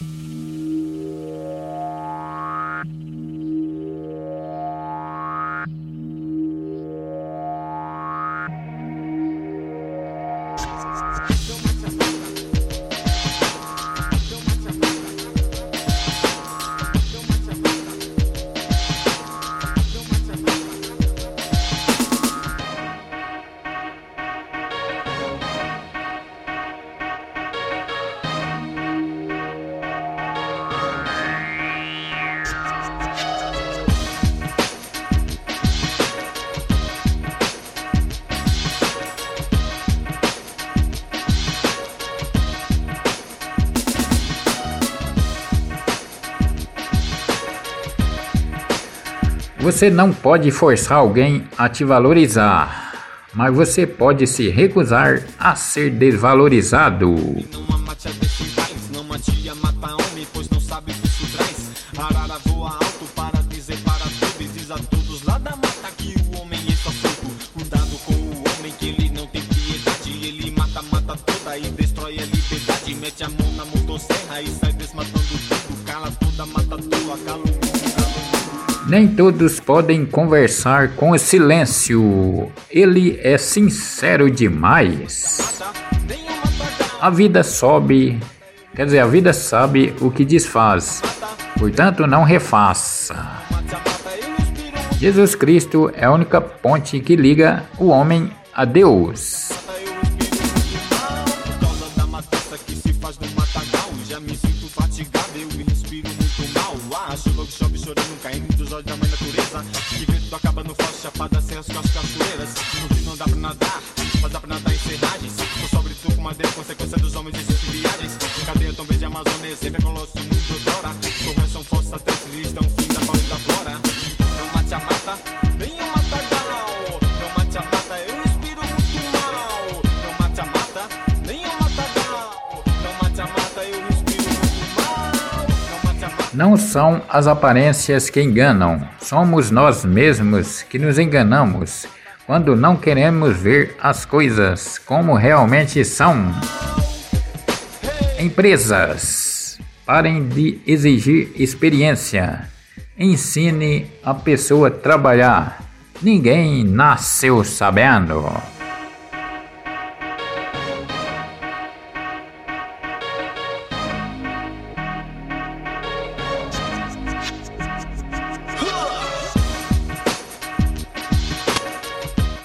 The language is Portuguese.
Bye. Você não pode forçar alguém a te valorizar, mas você pode se recusar a ser desvalorizado. E destrói a liberdade. Mete a mão na motosserra e sai desmatando tudo, cala toda, mata tua, cala o nem todos podem conversar com o silêncio. Ele é sincero demais. A vida sobe, quer dizer, a vida sabe o que desfaz, portanto, não refaça. Jesus Cristo é a única ponte que liga o homem a Deus. olhos da mãe natureza. Que vento acaba no flash, chapada sem as costas cachoeiras. No rio não dá pra nadar, mas dá pra nadar em serragens. Tô sobre tu com madeira, consequência dos homens e suas viagens. Cadeia tão verde Amazônia, sempre é com nosso mundo Não são as aparências que enganam, somos nós mesmos que nos enganamos quando não queremos ver as coisas como realmente são. Empresas, parem de exigir experiência. Ensine a pessoa a trabalhar. Ninguém nasceu sabendo.